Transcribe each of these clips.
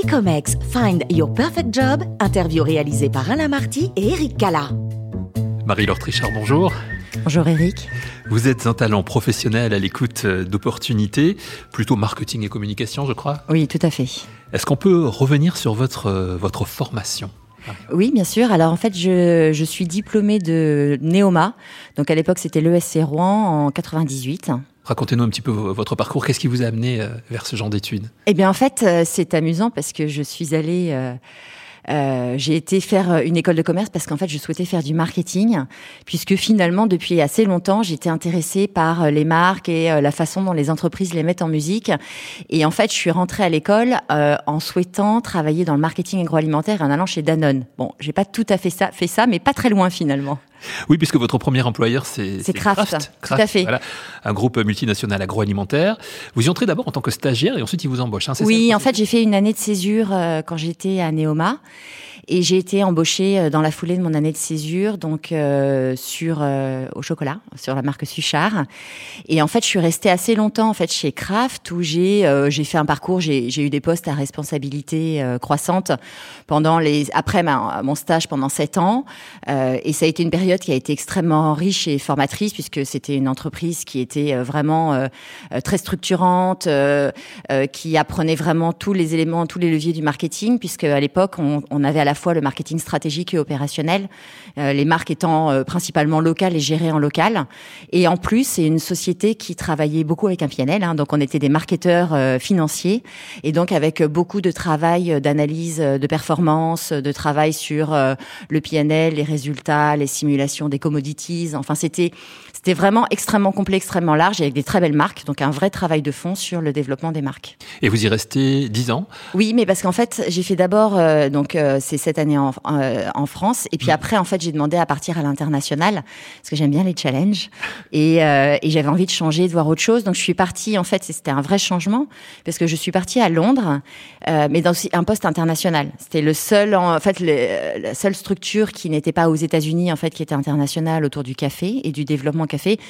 Bicomex Find Your Perfect Job, interview réalisée par Alain Marty et Eric Cala. Marie-Laure Trichard, bonjour. Bonjour Eric. Vous êtes un talent professionnel à l'écoute euh, d'opportunités, plutôt marketing et communication, je crois. Oui, tout à fait. Est-ce qu'on peut revenir sur votre, euh, votre formation? Oui, bien sûr. Alors en fait, je, je suis diplômée de Neoma. Donc à l'époque, c'était l'ESC Rouen en 98. Racontez-nous un petit peu votre parcours. Qu'est-ce qui vous a amené euh, vers ce genre d'études? Eh bien, en fait, c'est amusant parce que je suis allée euh, j'ai été faire euh, une école de commerce parce qu'en fait, je souhaitais faire du marketing, puisque finalement, depuis assez longtemps, j'étais intéressée par euh, les marques et la façon dont les entreprises les mettent en musique. Et en fait, je suis rentrée à l'école en souhaitant travailler dans le marketing agroalimentaire et en allant chez Danone. Bon, j'ai pas tout à fait ça, fait ça, mais pas très loin finalement. Oui, puisque votre premier employeur, c'est Kraft. Tout à fait. un groupe multinational agroalimentaire. Vous y entrez d'abord en tant que stagiaire et ensuite ils vous embauchent. Hein, oui, en fait, j'ai fait une année de césure quand j'étais à Neoma. Et j'ai été embauchée euh, dans la foulée de mon année de césure, donc euh, sur euh, au chocolat, sur la marque Suchard. Et en fait, je suis restée assez longtemps en fait chez Kraft où j'ai euh, j'ai fait un parcours, j'ai j'ai eu des postes à responsabilité croissante pendant les après ma, mon stage pendant sept ans. et ça a été une période qui a été extrêmement riche et formatrice puisque c'était une entreprise qui était vraiment très structurante, qui apprenait vraiment tous les éléments, tous les leviers du marketing puisque à l'époque on, on avait à la fois le marketing stratégique et opérationnel, euh, les marques étant euh, principalement locales et gérées en local. Et en plus, c'est une société qui travaillait beaucoup avec un PNL, hein, donc on était des marketeurs euh, financiers, et donc avec beaucoup de travail d'analyse de performance, de travail sur le PNL, les résultats, les simulations des commodities. Enfin, c'était c'était vraiment extrêmement complet, extrêmement large, avec des très belles marques, donc un vrai travail de fond sur le développement des marques. Et vous y restez dix ans? Oui, mais parce qu'en fait, j'ai fait d'abord, donc c'est cette année en, euh, en, France. Et puis mm. après, en fait, j'ai demandé à partir à l'international parce que j'aime bien les challenges et, euh, et j'avais envie de changer, de voir autre chose. Donc je suis partie. En fait, c'était un vrai changement parce que je suis partie à Londres, euh, mais dans un poste international. C'était le seul, en, fait, le, la seule structure qui n'était pas aux États-Unis, en fait, qui était internationale autour du café et du développement café.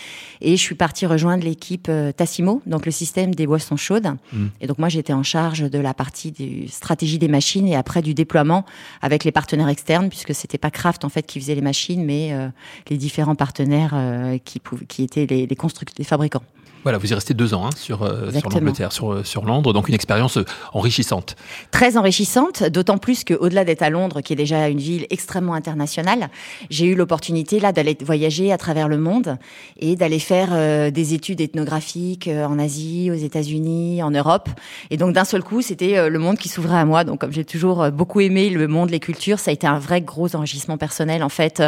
Et je suis partie rejoindre l'équipe Tassimo, donc le système des boissons chaudes. Mm. Et donc moi, j'étais en charge de la partie stratégie des machines et après du déploiement avec les partenaires externes, puisque c'était pas Kraft en fait qui faisait les machines, mais euh, les différents partenaires euh, qui, qui étaient les, les constructeurs, les fabricants. Voilà, vous y restez deux ans hein, sur, euh, sur l'Angleterre, sur, euh, sur Londres, donc une expérience euh, enrichissante. Très enrichissante, d'autant plus qu'au-delà d'être à Londres, qui est déjà une ville extrêmement internationale, j'ai eu l'opportunité là d'aller voyager à travers le monde et d'aller faire des études ethnographiques en Asie, aux États-Unis, en Europe. Et donc d'un seul coup, c'était le monde qui s'ouvrait à moi. Donc comme j'ai toujours beaucoup aimé le monde, les cultures, ça a été un vrai gros enrichissement personnel en fait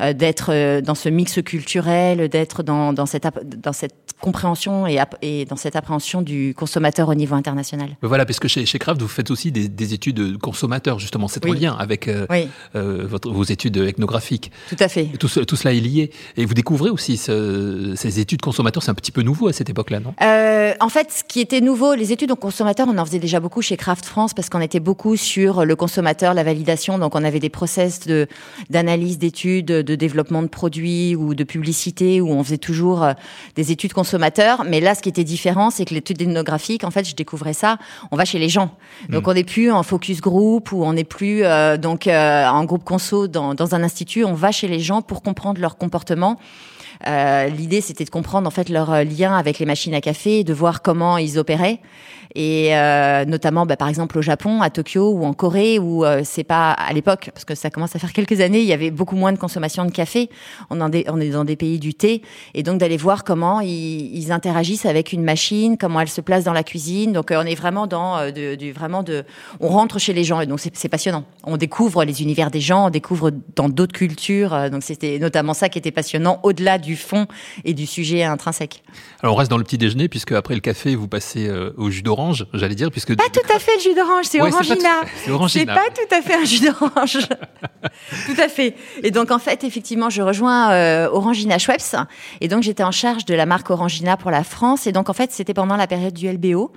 d'être dans ce mix culturel, d'être dans, dans cette dans cette compréhension et, dans cette appréhension du consommateur au niveau international. Voilà, parce que chez, chez Kraft, vous faites aussi des, études de consommateurs, justement. C'est en lien avec euh, euh, votre, vos études ethnographiques. Tout à fait. Tout, tout, cela est lié. Et vous découvrez aussi ces études consommateurs, c'est un petit peu nouveau à cette époque-là, non? Euh, En fait, ce qui était nouveau, les études consommateurs, on en faisait déjà beaucoup chez Kraft France parce qu'on était beaucoup sur le consommateur, la validation. Donc, on avait des process d'analyse, d'études, de développement de produits ou de publicité où on faisait toujours des études consommateurs mais là, ce qui était différent, c'est que l'étude ethnographique, en fait, je découvrais ça. On va chez les gens. Donc, hmm. on n'est plus en focus group ou on n'est plus euh, donc euh, en groupe conso dans, dans un institut. On va chez les gens pour comprendre leur comportement. Euh, L'idée, c'était de comprendre en fait leur lien avec les machines à café, de voir comment ils opéraient et euh, notamment bah, par exemple au Japon, à Tokyo ou en Corée où euh, c'est pas à l'époque parce que ça commence à faire quelques années, il y avait beaucoup moins de consommation de café. On, en on est dans des pays du thé et donc d'aller voir comment ils, ils, interagissent avec une machine, comment elle se place dans la cuisine. Donc euh, on est vraiment dans euh, du vraiment de, on rentre chez les gens et donc c'est passionnant. On découvre les univers des gens, on découvre dans d'autres cultures. donc c'était notamment ça qui était passionnant au-delà du fond et du sujet intrinsèque. Alors on reste dans le petit déjeuner puisque après le café vous passez au jus d'orange j'allais dire, puisque... Pas tout à fait le jus d'orange, c'est Orangina. C'est pas, tout à fait un jus d'orange. tout à fait. Et donc, en fait, effectivement, je rejoins euh, Orangina Schweppes. Et donc, j'étais en charge de la marque Orangina pour la France. Et donc, en fait, c'était pendant la période du LBO.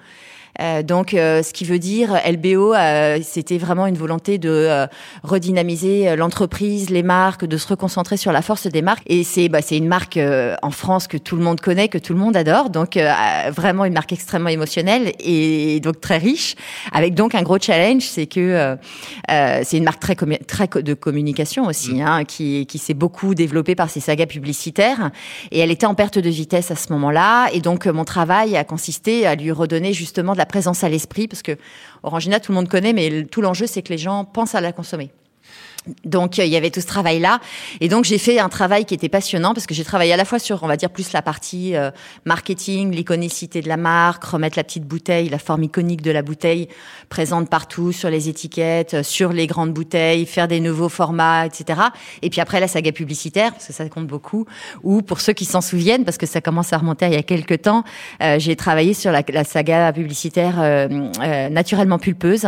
Donc, ce qui veut dire LBO, c'était vraiment une volonté de redynamiser l'entreprise, les marques, de se reconcentrer sur la force des marques. Et c'est bah, c'est une marque en France que tout le monde connaît, que tout le monde adore. Donc, vraiment une marque extrêmement émotionnelle et donc très riche, avec donc un gros challenge, c'est que c'est une marque très, très de communication aussi, mm. hein, qui, qui s'est beaucoup développée par ses sagas publicitaires. Et elle était en perte de vitesse à ce moment-là. Et donc, mon travail a consisté à lui redonner justement de la présence à l'esprit, parce que Orangina, tout le monde connaît, mais tout l'enjeu, c'est que les gens pensent à la consommer. Donc euh, il y avait tout ce travail là et donc j'ai fait un travail qui était passionnant parce que j'ai travaillé à la fois sur on va dire plus la partie euh, marketing, l'iconicité de la marque, remettre la petite bouteille, la forme iconique de la bouteille présente partout sur les étiquettes, euh, sur les grandes bouteilles, faire des nouveaux formats, etc. Et puis après la saga publicitaire parce que ça compte beaucoup. Ou pour ceux qui s'en souviennent parce que ça commence à remonter il y a quelques temps, j'ai travaillé sur la saga publicitaire naturellement pulpeuse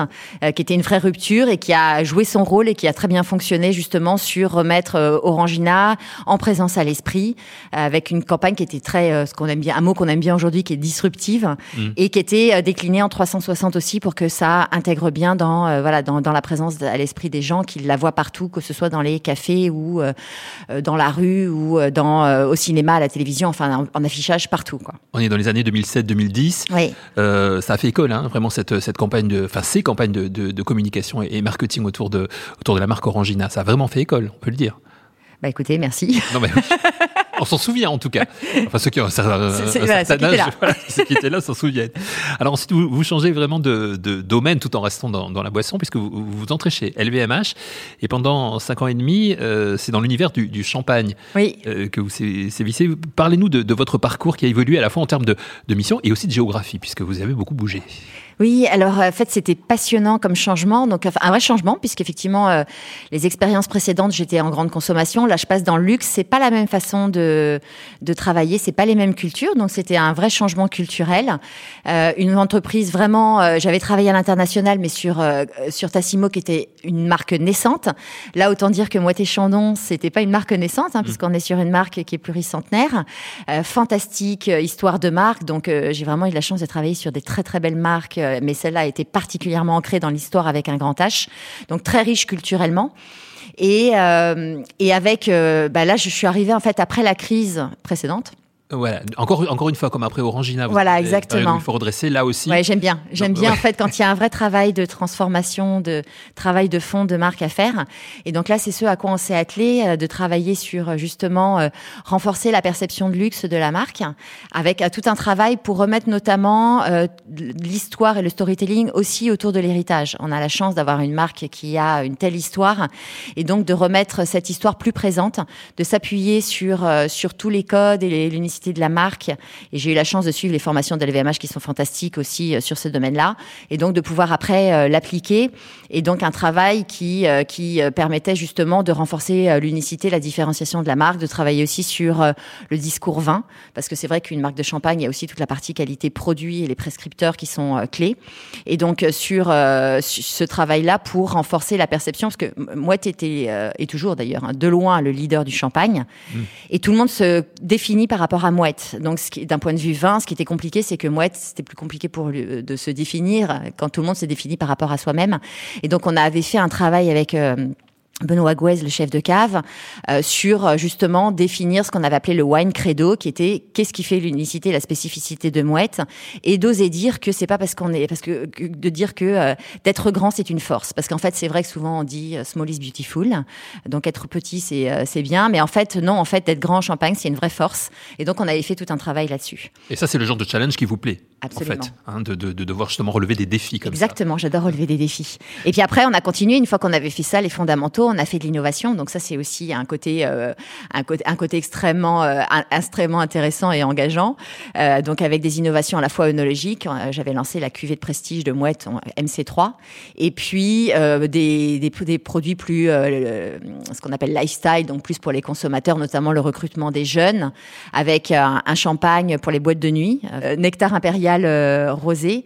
qui était une vraie rupture et qui a joué son rôle et qui a très bien fonctionné justement sur remettre euh, Orangina en présence à l'esprit, avec une campagne qui était très, euh, ce qu'on aime bien, un mot qu'on aime bien aujourd'hui, qui est disruptive mm. et qui était euh, déclinée en 360 aussi pour que ça intègre bien dans, voilà, dans, dans la présence à l'esprit des gens, qu'ils la voient partout, que ce soit dans les cafés ou dans la rue ou dans, au cinéma, à la télévision, enfin en, affichage partout. Quoi. On est dans les années 2007-2010. Oui. ça a fait école, hein, vraiment cette, cette campagne de, enfin ces campagnes de, de, communication et, marketing autour de, autour de la marque Orangina. Ça a vraiment fait école, on peut le dire. Bah écoutez, merci. Non, mais on s'en souvient en tout cas. Enfin, ceux qui ont un certain, âge, ceux qui étaient là s'en souviennent. Alors ensuite, vous, vous changez vraiment de, de, domaine tout en restant dans, dans la boisson, puisque vous, vous entrez chez LVMH. Et pendant cinq ans et demi, euh, c'est dans l'univers du, du, champagne oui. euh, que vous sévissez. Parlez-nous de, de, votre parcours qui a évolué à la fois en termes de, de mission et aussi de géographie, puisque vous avez beaucoup bougé. Oui, alors en fait c'était passionnant comme changement, donc un vrai changement puisqu'effectivement euh, les expériences précédentes j'étais en grande consommation, là je passe dans le luxe, c'est pas la même façon de de travailler, c'est pas les mêmes cultures, donc c'était un vrai changement culturel. Euh, une entreprise vraiment, euh, j'avais travaillé à l'international mais sur euh, sur Tassimo qui était une marque naissante. Là autant dire que Moët Chandon c'était pas une marque naissante hein, mmh. puisqu'on est sur une marque qui est pluricentenaire, fantastique histoire de marque, donc j'ai vraiment eu la chance de travailler sur des très très belles marques euh, mais celle-là a été particulièrement ancrée dans l'histoire avec un grand H, donc très riche culturellement. Et, euh, et avec, euh, bah là, je suis arrivée en fait après la crise précédente. Voilà, encore, encore une fois, comme après Orangina. voilà, exactement. Il faut redresser là aussi. Ouais, j'aime bien. J'aime bien, en fait, quand il y a un vrai travail de transformation, de travail de fond, de marque à faire. Et donc là, c'est ce à quoi on s'est attelé, euh, de travailler sur, euh, justement, euh, renforcer la perception de luxe de la marque, avec tout un travail pour remettre notamment l'histoire et le storytelling aussi autour de l'héritage. On a la chance d'avoir une marque qui a une telle histoire, et donc de remettre cette histoire plus présente, de s'appuyer sur, sur tous les codes et de la marque. Et j'ai eu la chance de suivre les formations de LVMH qui sont fantastiques aussi euh, sur ce domaine-là. Et donc de pouvoir après euh, l'appliquer. Et donc un travail qui, euh, qui permettait justement de renforcer l'unicité, la différenciation de la marque, de travailler aussi sur le discours vin. Parce que c'est vrai qu'une marque de champagne, il y a aussi toute la partie qualité produit et les prescripteurs qui sont clés. Et donc sur ce travail-là pour renforcer la perception, parce que moi, était, et toujours d'ailleurs, hein, de loin le leader du champagne. Mmh. Et tout le monde se définit par rapport à Mouette. Donc, d'un point de vue vin, ce qui était compliqué, c'est que Mouette, c'était plus compliqué pour lui, de se définir quand tout le monde se définit par rapport à soi-même. Et donc, on avait fait un travail avec euh, Benoît Gouez, le chef de cave, euh, sur euh, justement définir ce qu'on avait appelé le wine credo, qui était qu'est-ce qui fait l'unicité, la spécificité de Mouette, et d'oser dire que c'est pas parce qu'on est, parce que, de dire que euh, d'être grand c'est une force, parce qu'en fait c'est vrai que souvent on dit small is beautiful, donc être petit c'est c'est bien, mais en fait non, en fait d'être grand en Champagne c'est une vraie force, et donc on avait fait tout un travail là-dessus. Et ça c'est le genre de challenge qui vous plaît, Absolument. en fait, hein, de, de, de, devoir justement relever des défis comme Exactement, j'adore relever des défis. Et puis après on a continué une fois qu'on avait fait ça, les fondamentaux on a fait de l'innovation. Donc ça, c'est aussi un côté, euh, un côté, un côté extrêmement, euh, extrêmement intéressant et engageant. Euh, donc avec des innovations à la fois œnologiques. J'avais lancé la cuvée de prestige de Mouette MC3, et puis des, des, des, produits plus, ce qu'on appelle lifestyle, donc plus pour les consommateurs, notamment le recrutement des jeunes, avec un, champagne pour les boîtes de nuit, Nectar Impérial Royal Rosé,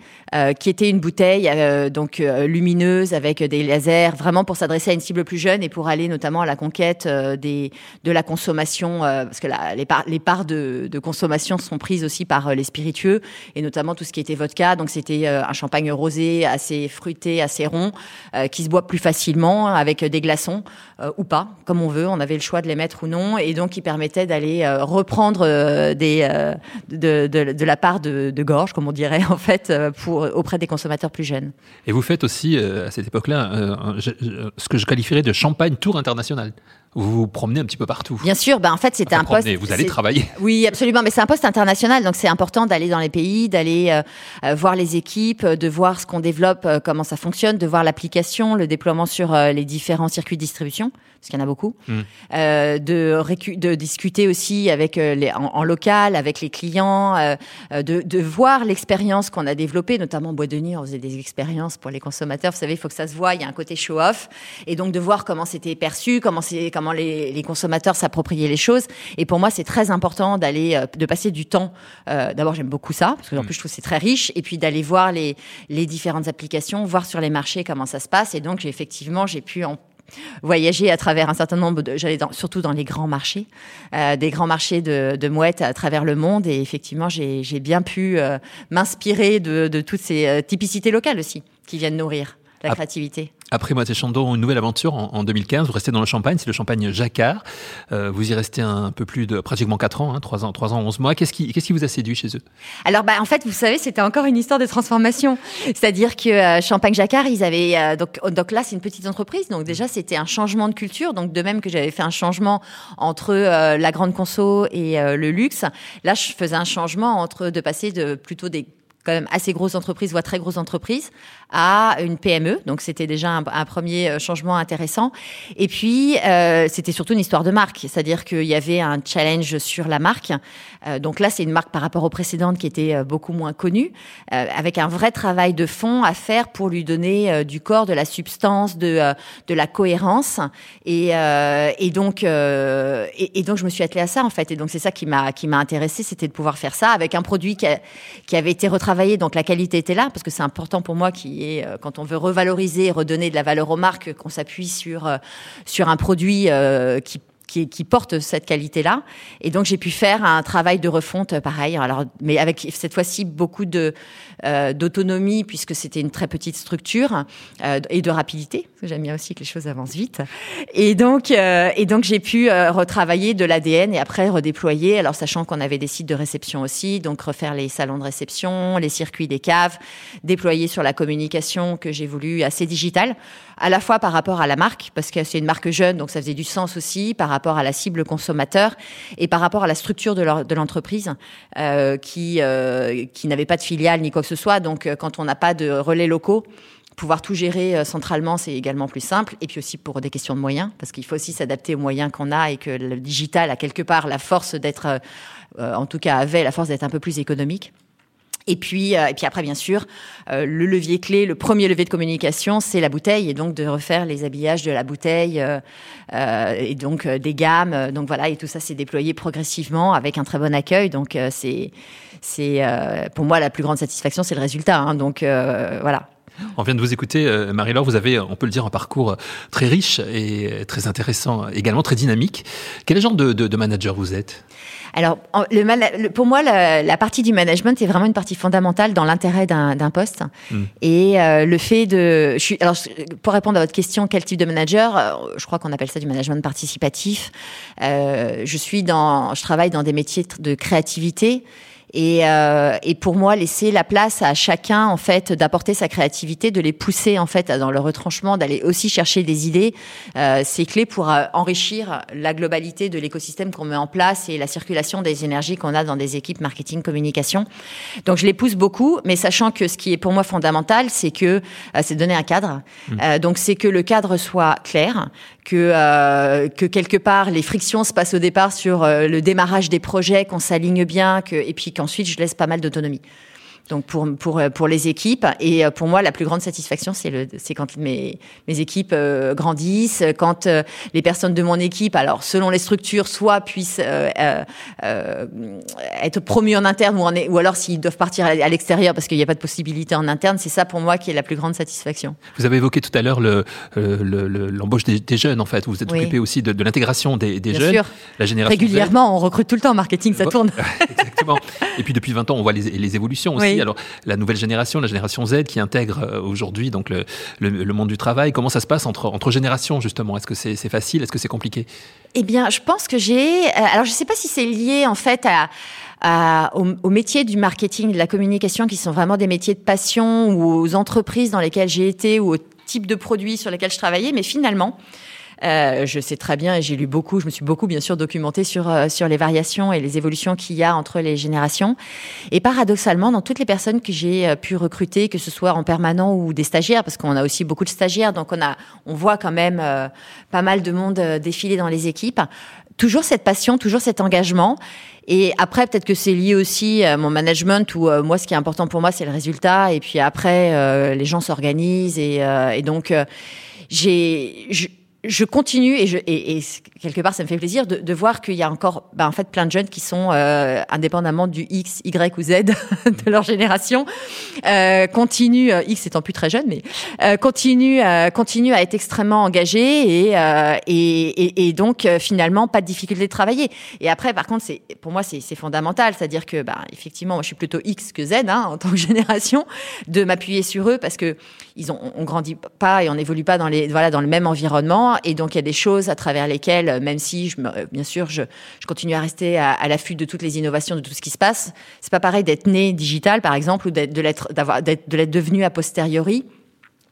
qui était une bouteille donc lumineuse avec des lasers, vraiment pour s'adresser à une cible plus jeune et pour aller notamment à la conquête des de la consommation, parce que les, parts de, consommation sont prises aussi par les spiritueux et notamment tout ce qui était vodka. Donc c'était un champagne rosé assez fruité, assez rond, qui se boit plus facilement avec des glaçons ou pas, comme on veut. On avait le choix de les mettre ou non, et donc qui permettait d'aller reprendre de, la part de, gorge, comme on dirait en fait, pour auprès des consommateurs plus jeunes. Et vous faites aussi à cette époque-là ce que je qualifierais de champagne tour international. Vous vous promenez un petit peu partout. Bien sûr, ben en fait c'était un poste. Vous allez travailler. Oui, absolument, mais c'est un poste international, donc c'est important d'aller dans les pays, d'aller euh, voir les équipes, de voir ce qu'on développe, euh, comment ça fonctionne, de voir l'application, le déploiement sur euh, les différents circuits de distribution, parce qu'il y en a beaucoup, mm. de, de discuter aussi avec les, en, en, local, avec les clients, de, de voir l'expérience qu'on a développée, notamment Bois de Nuit, on faisait des expériences pour les consommateurs. Vous savez, il faut que ça se voit, il y a un côté show-off, et donc de voir comment c'était perçu, comment comment les, les consommateurs s'appropriaient les choses. Et pour moi, c'est très important d'aller, euh, de passer du temps. Euh, D'abord, j'aime beaucoup ça parce que en mm. plus, je trouve c'est très riche. Et puis d'aller voir les, les différentes applications, voir sur les marchés comment ça se passe. Et donc, effectivement, j'ai pu en voyager à travers un certain nombre de, j'allais surtout dans les grands marchés, euh, des grands marchés de, mouettes à travers le monde. Et effectivement, j'ai bien pu euh, m'inspirer de, de, toutes ces euh, typicités locales aussi qui viennent nourrir la créativité. Après Moitié Chandon, une nouvelle aventure en, 2015. Vous restez dans le Champagne, c'est le Champagne Jacquard. Euh, vous y restez un peu plus de pratiquement 4 ans, hein, 3 ans, 3 ans, 11 mois. Qu'est-ce qui, qu'est-ce qui vous a séduit chez eux? Alors, bah, en fait, vous savez, c'était encore une histoire de transformation. C'est-à-dire que euh, Champagne Jacquard, ils avaient euh, donc, donc là, c'est une petite entreprise. Donc déjà, c'était un changement de culture. Donc de même que j'avais fait un changement entre la grande conso et le luxe, là, je faisais un changement entre de passer de plutôt des quand même assez grosses entreprises, voire très grosses entreprises, à une PME. Donc c'était déjà un, premier euh, changement intéressant. Et puis euh, c'était surtout une histoire de marque, c'est-à-dire qu'il y avait un challenge sur la marque. Euh, donc là c'est une marque par rapport aux précédentes qui était euh, beaucoup moins connue, euh, avec un vrai travail de fond à faire pour lui donner du corps, de la substance, de de la cohérence. Et, et donc et, et, donc je me suis attelée à ça en fait. Et donc c'est ça qui m'a qui m'a intéressée, c'était de pouvoir faire ça avec un produit qui, qui avait été retravaillé. Donc la qualité était là parce que c'est important pour moi qui et euh, quand on veut revaloriser et redonner de la valeur aux marques, qu'on s'appuie sur euh, sur un produit euh, qui qui, qui, porte cette qualité-là. Et donc j'ai pu faire un travail de refonte pareil, alors mais avec cette fois-ci beaucoup de euh, d'autonomie puisque c'était une très petite structure euh, et de rapidité. Parce j'aime bien aussi que les choses avancent vite. Et donc euh, et donc j'ai pu euh, retravailler de l'ADN et après redéployer. Alors sachant qu'on avait des sites de réception aussi, donc refaire les salons de réception, les circuits des caves, déployer sur la communication que j'ai voulu assez digitale, à la fois par rapport à la marque parce que c'est une marque jeune, donc ça faisait du sens aussi par rapport à la cible consommateur et par rapport à la structure de l'entreprise euh, qui, euh, qui n'avait pas de filiale ni quoi que ce soit. Donc, euh, quand on n'a pas de relais locaux, pouvoir tout gérer euh, centralement, c'est également plus simple. Et puis aussi pour des questions de moyens, parce qu'il faut aussi s'adapter aux moyens qu'on a et que le digital a quelque part la force d'être, en tout cas avait la force d'être un peu plus économique. Et puis, euh, et puis après, bien sûr, euh, le levier clé, le premier levier de communication, c'est la bouteille, et donc de refaire les habillages de la bouteille, euh, et donc des gammes. Donc voilà, et tout ça s'est déployé progressivement avec un très bon accueil. Donc c'est, c'est pour moi la plus grande satisfaction, c'est le résultat. Hein, donc voilà. On vient de vous écouter, Marie-Laure. Vous avez, on peut le dire, un parcours très riche et très intéressant, également très dynamique. Quel genre de, de, de manager vous êtes? Alors, le, pour moi, la, partie du management est vraiment une partie fondamentale dans l'intérêt d'un poste. Hmm. Et euh, le fait de, je suis, alors pour répondre à votre question, quel type de manager euh, Je crois qu'on appelle ça du management participatif. Euh, je suis dans, je travaille dans des métiers de créativité. Et, euh, et, pour moi, laisser la place à chacun en fait d'apporter sa créativité, de les pousser en fait dans le retranchement, d'aller aussi chercher des idées, euh, c'est clé pour euh, enrichir la globalité de l'écosystème qu'on met en place et la circulation des énergies qu'on a dans des équipes marketing communication. Donc je les pousse beaucoup, mais sachant que ce qui est pour moi fondamental, c'est que euh, c'est donner un cadre. Mmh. Euh, donc c'est que le cadre soit clair, que euh, que quelque part les frictions se passent au départ sur le démarrage des projets, qu'on s'aligne bien, que et puis qu'ensuite je laisse pas mal d'autonomie. Donc pour pour pour les équipes et pour moi la plus grande satisfaction c'est le quand mes mes équipes grandissent, quand les personnes de mon équipe alors selon les structures soit puissent être promues en interne ou en, ou alors s'ils doivent partir à l'extérieur parce qu'il n'y a pas de possibilité en interne, c'est ça pour moi qui est la plus grande satisfaction. Vous avez évoqué tout à l'heure le, l'embauche des, jeunes en fait. Vous êtes occupé aussi de, l'intégration des, des jeunes. Sûr. La génération Régulièrement, on recrute tout le temps en marketing, ça tourne. Exactement. Et puis depuis 20 ans, on voit les, évolutions aussi. Alors la nouvelle génération, la génération Z qui intègre euh, aujourd'hui donc le, monde du travail. Comment ça se passe entre, entre générations justement? Est-ce que c'est facile? Est-ce que c'est compliqué? Eh bien, je pense que j'ai. Euh, alors je ne sais pas si c'est lié en fait à au, aux, métiers du marketing, de la communication, qui sont vraiment des métiers de passion, ou aux entreprises dans lesquelles j'ai été, ou au type de produits sur lesquels je travaillais. Mais finalement, euh, je sais très bien et j'ai lu beaucoup, je me suis beaucoup bien sûr documentée sur euh, sur les variations et les évolutions qu'il y a entre les générations. Et paradoxalement, dans toutes les personnes que j'ai euh, pu recruter, que ce soit en permanent ou des stagiaires, parce qu'on a aussi beaucoup de stagiaires, donc on a on voit quand même euh, pas mal de monde défiler dans les équipes. Toujours cette passion, toujours cet engagement. Et après, peut-être que c'est lié aussi à mon management où moi, ce qui est important pour moi, c'est le résultat. Et puis après, les gens s'organisent et, et donc j'ai je continue et, je, et, et, quelque part ça me fait plaisir de, de voir qu'il y a encore bah, en fait plein de jeunes qui sont euh, indépendamment du X, Y ou Z de leur génération euh, continuent euh, X étant plus très jeune mais euh, continuent euh, continuent à être extrêmement engagés et euh, et, et, donc finalement pas de difficulté de travailler. Et après par contre c'est pour moi c'est fondamental. C'est-à-dire que bah effectivement moi je suis plutôt X que Z hein, en tant que génération de m'appuyer sur eux parce que ils ont on grandit pas et on n'évolue pas dans les voilà dans le même environnement et donc, il y a des choses à travers lesquelles, même si, je bien sûr, je, je, continue à rester à, à l'affût de toutes les innovations, de tout ce qui se passe. C'est pas pareil d'être né digital, par exemple, ou de l'être, de l'être devenu a posteriori.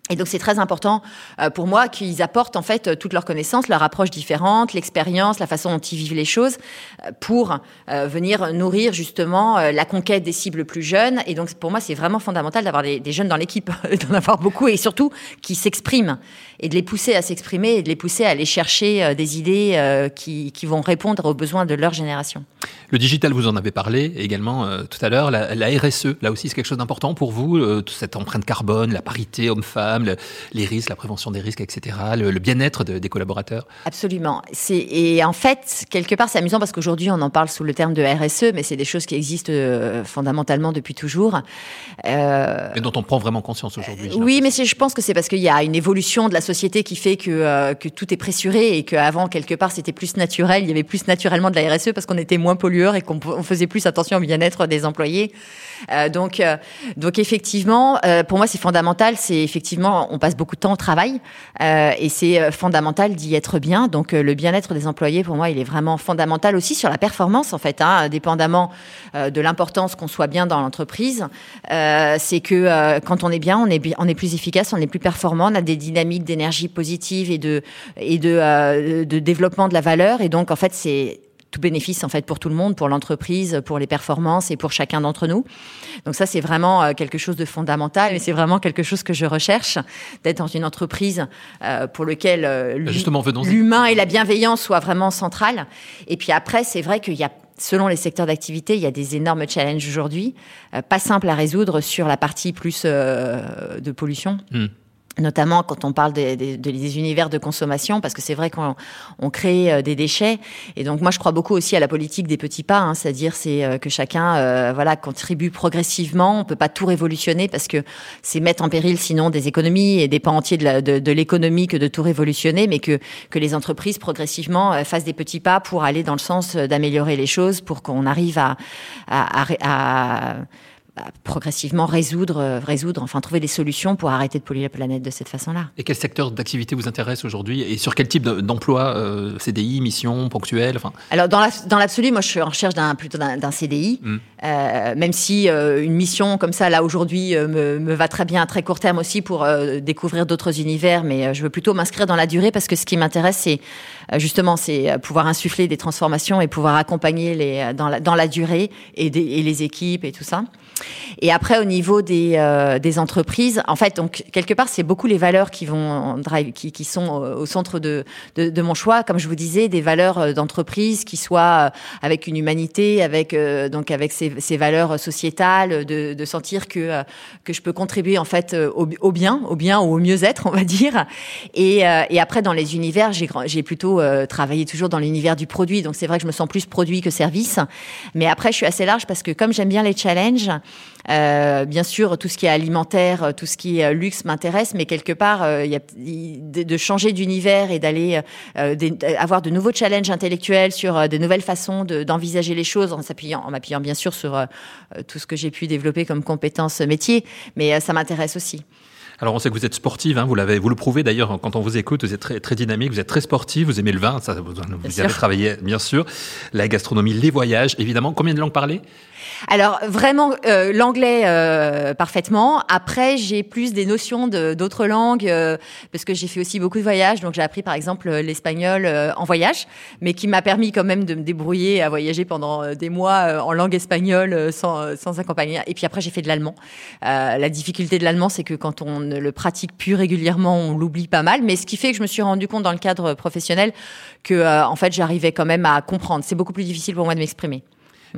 Et donc c'est très important euh, pour moi qu'ils apportent en fait toutes leurs connaissances, leur approche différente, l'expérience, la façon dont ils vivent les choses, euh, pour euh, venir nourrir justement la conquête des cibles plus jeunes. Et donc pour moi c'est vraiment fondamental d'avoir des, jeunes dans l'équipe, d'en avoir beaucoup et surtout qui s'expriment et de les pousser à s'exprimer et de les pousser à aller chercher des idées qui, vont répondre aux besoins de leur génération. Le digital, vous en avez parlé également tout à l'heure. La, RSE, là aussi c'est quelque chose d'important pour vous, cette empreinte carbone, la parité homme-femme les risques, la prévention des risques, etc., le, bien-être des collaborateurs Absolument. Et en fait, quelque part, c'est amusant parce qu'aujourd'hui, on en parle sous le terme de RSE, mais c'est des choses qui existent euh, fondamentalement depuis toujours. Euh, et dont on prend vraiment conscience aujourd'hui. Oui, mais je pense que c'est parce qu'il y a une évolution de la société qui fait que, euh, que tout est pressuré et qu'avant, quelque part, c'était plus naturel, il y avait plus naturellement de la RSE parce qu'on était moins pollueur et qu'on faisait plus attention au bien-être des employés. Euh, donc, donc effectivement, pour moi, c'est fondamental. C'est effectivement on passe beaucoup de temps au travail euh, et c'est euh, fondamental d'y être bien. Donc, euh, le bien-être des employés, pour moi, il est vraiment fondamental aussi sur la performance, en fait, hein, dépendamment de l'importance qu'on soit bien dans l'entreprise. c'est que quand on est bien, on est, on est plus efficace, on est plus performant, on a des dynamiques d'énergie positive et de et de, de développement de la valeur. Et donc, en fait, c'est tout bénéfice en fait pour tout le monde, pour l'entreprise, pour les performances et pour chacun d'entre nous. Donc ça c'est vraiment euh, quelque chose de fondamental et c'est vraiment quelque chose que je recherche d'être dans une entreprise euh, pour lequel euh, bah, l'humain et la bienveillance soient vraiment centrales. Et puis après c'est vrai qu'il y a selon les secteurs d'activité, il y a des énormes challenges aujourd'hui, pas simples à résoudre sur la partie plus de pollution. Hmm notamment quand on parle des, des, des, univers de consommation, parce que c'est vrai qu'on on crée euh, des déchets. Et donc moi, je crois beaucoup aussi à la politique des petits pas, hein, c'est-à-dire c'est euh, que chacun, euh, voilà, contribue progressivement. On peut pas tout révolutionner parce que c'est mettre en péril sinon des économies et des pans entiers de, de, de l'économie que de tout révolutionner, mais que que les entreprises progressivement fassent des petits pas pour aller dans le sens d'améliorer les choses, pour qu'on arrive à, à, à, à progressivement résoudre, euh, résoudre, enfin trouver des solutions pour arrêter de polluer la planète de cette façon-là. Et quel secteur d'activité vous intéresse aujourd'hui et sur quel type d'emploi euh, CDI, mission, ponctuelle enfin... Alors dans l'absolu, moi je suis en recherche d'un plutôt d'un CDI, hmm. euh, même si euh, une mission comme ça là aujourd'hui me, me, va très bien à très court terme aussi pour découvrir d'autres univers, mais je veux plutôt m'inscrire dans la durée parce que ce qui m'intéresse c'est justement c'est pouvoir insuffler des transformations et pouvoir accompagner les dans la, dans la durée et, des, et les équipes et tout ça. Et après, au niveau des, euh, des entreprises, en fait, donc quelque part, c'est beaucoup les valeurs qui vont qui, qui sont au centre de, de, de, mon choix. Comme je vous disais, des valeurs euh, d'entreprise qui soient euh, avec une humanité, avec donc avec ces, ces valeurs sociétales, de, de, sentir que que je peux contribuer en fait au, au bien, au bien ou au mieux-être, on va dire. Et, et après, dans les univers, j'ai j'ai plutôt travaillé toujours dans l'univers du produit. Donc c'est vrai que je me sens plus produit que service. Mais après, je suis assez large parce que comme j'aime bien les challenges, euh, bien sûr, tout ce qui est alimentaire, tout ce qui est luxe m'intéresse, mais quelque part, euh, y a de changer d'univers et d'aller euh, avoir de nouveaux challenges intellectuels sur de nouvelles façons d'envisager les choses en s'appuyant, en m'appuyant bien sûr sur tout ce que j'ai pu développer comme compétences métier, mais ça m'intéresse aussi. Alors on sait que vous êtes sportive, hein, vous l'avez, vous le prouvez d'ailleurs quand on vous écoute, vous êtes très, très dynamique, vous êtes très sportive, vous aimez le vin, ça vous, vous avez travaillé bien sûr, la gastronomie, les voyages, évidemment. Combien de langues parlez? Alors vraiment euh, l'anglais euh, parfaitement. Après j'ai plus des notions d'autres langues euh, parce que j'ai fait aussi beaucoup de voyages. Donc j'ai appris par exemple l'espagnol en voyage, mais qui m'a permis quand même de me débrouiller à voyager pendant des mois en langue espagnole sans, sans. Et puis après j'ai fait de l'allemand. la difficulté de l'allemand c'est que quand on ne le pratique plus régulièrement, on l'oublie pas mal. Mais ce qui fait que je me suis rendu compte dans le cadre professionnel que en fait j'arrivais quand même à comprendre. C'est beaucoup plus difficile pour moi de m'exprimer.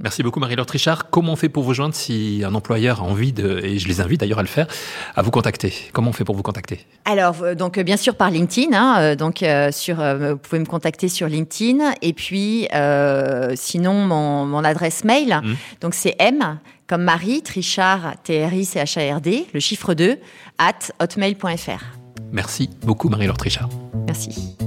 Merci beaucoup Marie-Laure Trichard. Comment on fait pour vous joindre si un employeur a envie de, et je les invite d'ailleurs à le faire, à vous contacter? Comment on fait pour vous contacter? Alors, euh, donc euh, bien sûr par LinkedIn. Hein, euh, donc sur, vous pouvez me contacter sur LinkedIn. Et puis, sinon, mon, adresse mail, mmh. donc c'est M comme Marie Trichard, T-R-I-C-H-A-R-D, le chiffre 2, at hotmail.fr. Merci beaucoup Marie-Laure Trichard. Merci.